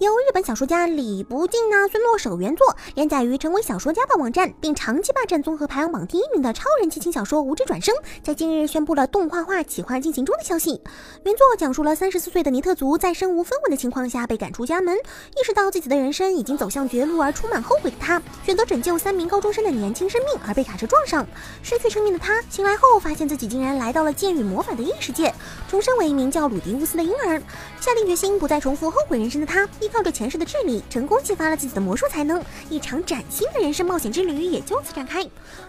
由日本小说家李不敬呢，孙诺手原作，连载于成为小说家的网站，并长期霸占综合排行榜第一名的超人气轻小说《无知转生》，在近日宣布了动画化企划进行中的消息。原作讲述了三十四岁的尼特族在身无分文的情况下被赶出家门，意识到自己的人生已经走向绝路而充满后悔的他，选择拯救三名高中生的年轻生命而被卡车撞上，失去生命的他醒来后发现自己竟然来到了剑与魔法的异世界，重生为一名叫鲁迪乌斯的婴儿，下定决心不再重复后悔人生的他，靠着前世的智力，成功激发了自己的魔术才能，一场崭新的人生冒险之旅也就此展开。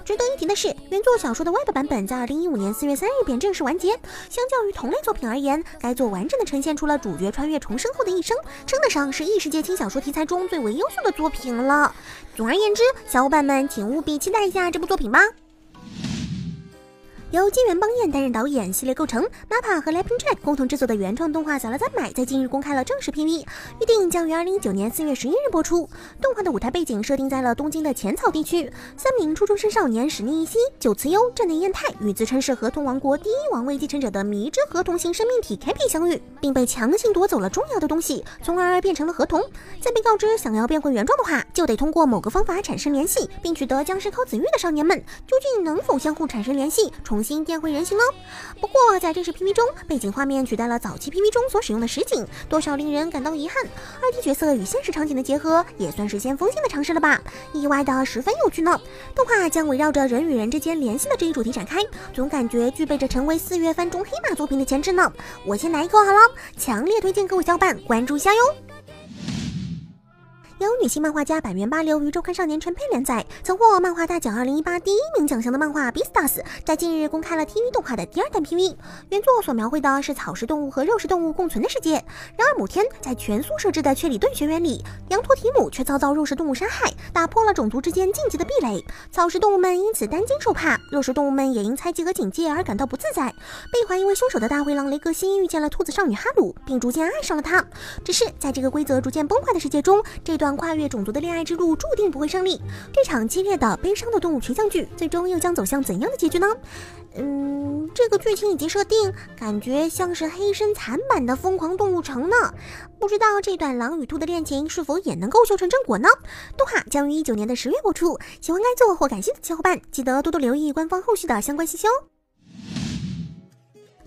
值得一提的是，原作小说的 Web 版本在二零一五年四月三日便正式完结。相较于同类作品而言，该作完整的呈现出了主角穿越重生后的一生，称得上是异世界轻小说题材中最为优秀的作品了。总而言之，小伙伴们请务必期待一下这部作品吧。由金元邦彦担任导演，系列构成 Mapa 和 Lapping Track 共同制作的原创动画《小辣赞买》在近日公开了正式 PV，预定将于二零一九年四月十一日播出。动画的舞台背景设定在了东京的浅草地区，三名初中生少年史尼一希、九慈优、战内彦太与自称是合同王国第一王位继承者的迷之合同型生命体 Kapi 相遇，并被强行夺走了重要的东西，从而变成了合同。在被告知想要变回原状的话，就得通过某个方法产生联系，并取得僵尸靠子玉的少年们，究竟能否相互产生联系？重重新变回人形呢？不过在正式 PV 中，背景画面取代了早期 PV 中所使用的实景，多少令人感到遗憾。二 D 角色与现实场景的结合，也算是先锋性的尝试了吧？意外的十分有趣呢。动画将围绕着人与人之间联系的这一主题展开，总感觉具备着成为四月番中黑马作品的潜质呢。我先来一口好了，强烈推荐各位小伙伴关注一下哟。由女性漫画家百元八流于周刊少年陈佩连载，曾获漫画大奖二零一八第一名奖项的漫画《Beastars》，在近日公开了 TV 动画的第二弹 PV。原作所描绘的是草食动物和肉食动物共存的世界。然而某天，在全速设置的雀里顿学园里，羊驼提姆却遭到肉食动物杀害，打破了种族之间禁忌的壁垒。草食动物们因此担惊受怕，肉食动物们也因猜忌和警戒而感到不自在。被怀疑为凶手的大灰狼雷格西遇见了兔子少女哈鲁，并逐渐爱上了她。只是在这个规则逐渐崩坏的世界中，这段。跨越种族的恋爱之路注定不会胜利。这场激烈的、悲伤的动物群像剧，最终又将走向怎样的结局呢？嗯，这个剧情以及设定，感觉像是黑身残版的《疯狂动物城》呢。不知道这段狼与兔的恋情是否也能够修成正果呢？动画将于一九年的十月播出。喜欢该作或感兴趣的小伙伴，记得多多留意官方后续的相关信息哦。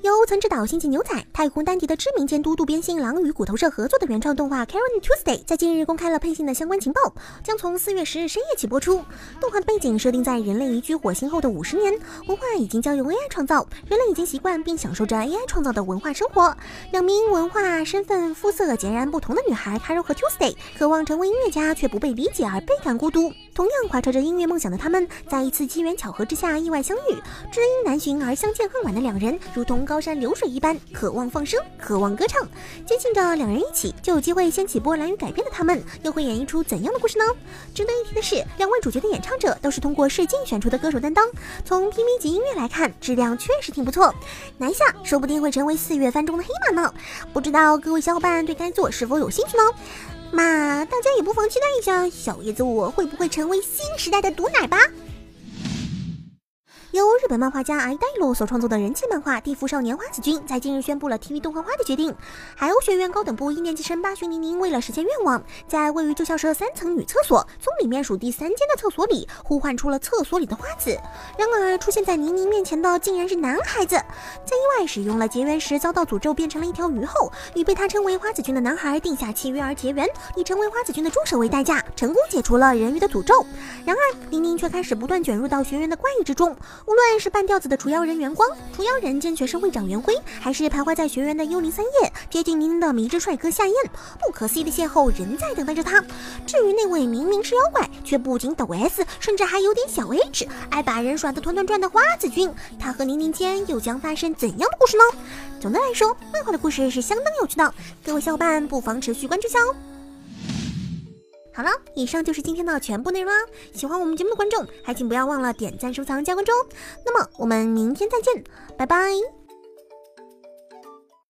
由曾执导《星际牛仔》、太空丹迪的知名监督渡边信郎与骨头社合作的原创动画《Karen Tuesday》在近日公开了配信的相关情报，将从四月十日深夜起播出。动画背景设定在人类移居火星后的五十年，文化已经交由 AI 创造，人类已经习惯并享受着 AI 创造的文化生活。两名文化、身份、肤色截然不同的女孩 Karen 和 Tuesday，渴望成为音乐家却不被理解而倍感孤独。同样怀揣着音乐梦想的他们，在一次机缘巧合之下意外相遇，知音难寻而相见恨晚的两人，如同高山流水一般，渴望放声，渴望歌唱，坚信着两人一起就有机会掀起波澜与改变的他们，又会演绎出怎样的故事呢？值得一提的是，两位主角的演唱者都是通过试镜选出的歌手担当，从 PV 级音乐来看，质量确实挺不错，南下说不定会成为四月番中的黑马呢。不知道各位小伙伴对该作是否有兴趣呢？那大家也不妨期待一下，小叶子我会不会成为新时代的毒奶吧？由日本漫画家爱戴罗所创作的人气漫画《地缚少年花子君》在近日宣布了 TV 动画化的决定。海鸥学院高等部一年级生八旬宁宁为了实现愿望，在位于旧校舍三层女厕所从里面数第三间的厕所里呼唤出了厕所里的花子。然而出现在宁宁面前的竟然是男孩子。在意外使用了结缘时遭到诅咒变成了一条鱼后，与被他称为花子君的男孩定下契约而结缘，以成为花子君的助手为代价，成功解除了人鱼的诅咒。然而宁宁却开始不断卷入到学员的怪异之中。无论是半吊子的除妖人元光、除妖人兼学生会长元辉，还是徘徊在学员的幽灵三叶，贴近宁宁的迷之帅哥夏燕，不可思议的邂逅仍在等待着他。至于那位明明是妖怪，却不仅抖 S，甚至还有点小 H，爱把人耍得团团转的花子君，他和宁宁间又将发生怎样的故事呢？总的来说，漫画的故事是相当有趣的，各位小伙伴不妨持续关注下哦。好了，以上就是今天的全部内容啦。喜欢我们节目的观众，还请不要忘了点赞、收藏、加关注哦。那么我们明天再见，拜拜。